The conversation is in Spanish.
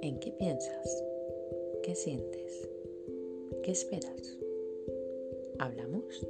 ¿En qué piensas? ¿Qué sientes? ¿Qué esperas? ¿Hablamos?